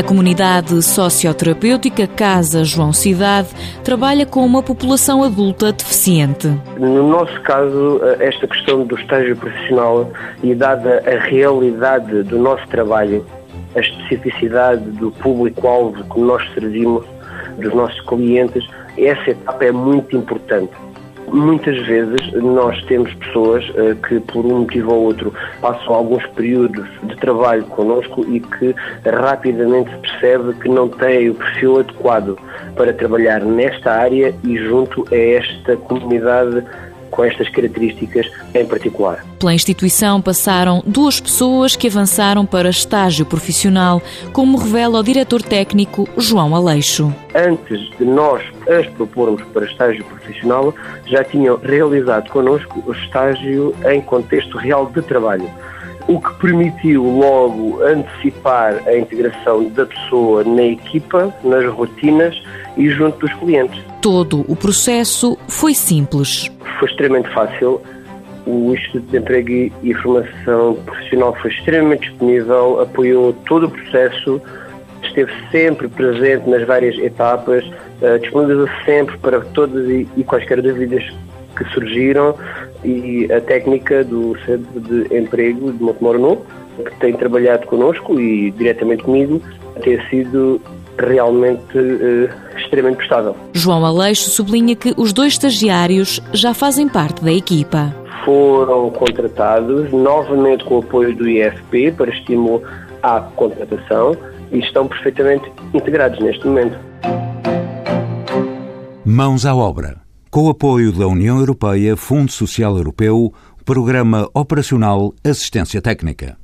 A comunidade socioterapêutica Casa João Cidade trabalha com uma população adulta deficiente. No nosso caso, esta questão do estágio profissional e dada a realidade do nosso trabalho, a especificidade do público-alvo que nós servimos, dos nossos clientes, essa etapa é muito importante. Muitas vezes nós temos pessoas uh, que, por um motivo ou outro, passam alguns períodos de trabalho connosco e que rapidamente se percebe que não têm o perfil adequado para trabalhar nesta área e junto a esta comunidade com estas características em particular. Pela instituição passaram duas pessoas que avançaram para estágio profissional, como revela o diretor técnico João Aleixo. Antes de nós as propormos para estágio profissional, já tinham realizado connosco o estágio em contexto real de trabalho o que permitiu logo antecipar a integração da pessoa na equipa, nas rotinas e junto dos clientes. Todo o processo foi simples. Foi extremamente fácil. O Instituto de Emprego e Formação Profissional foi extremamente disponível, apoiou todo o processo, esteve sempre presente nas várias etapas, uh, disponibilizou sempre para todas e, quaisquer dúvidas que surgiram e a técnica do Centro de Emprego de Montemoro Novo, que tem trabalhado connosco e diretamente comigo, tem sido realmente uh, extremamente prestável. João Aleixo sublinha que os dois estagiários já fazem parte da equipa. Foram contratados novamente com o apoio do IFP para estímulo à contratação e estão perfeitamente integrados neste momento. Mãos à obra. Com o apoio da União Europeia, Fundo Social Europeu, Programa Operacional Assistência Técnica.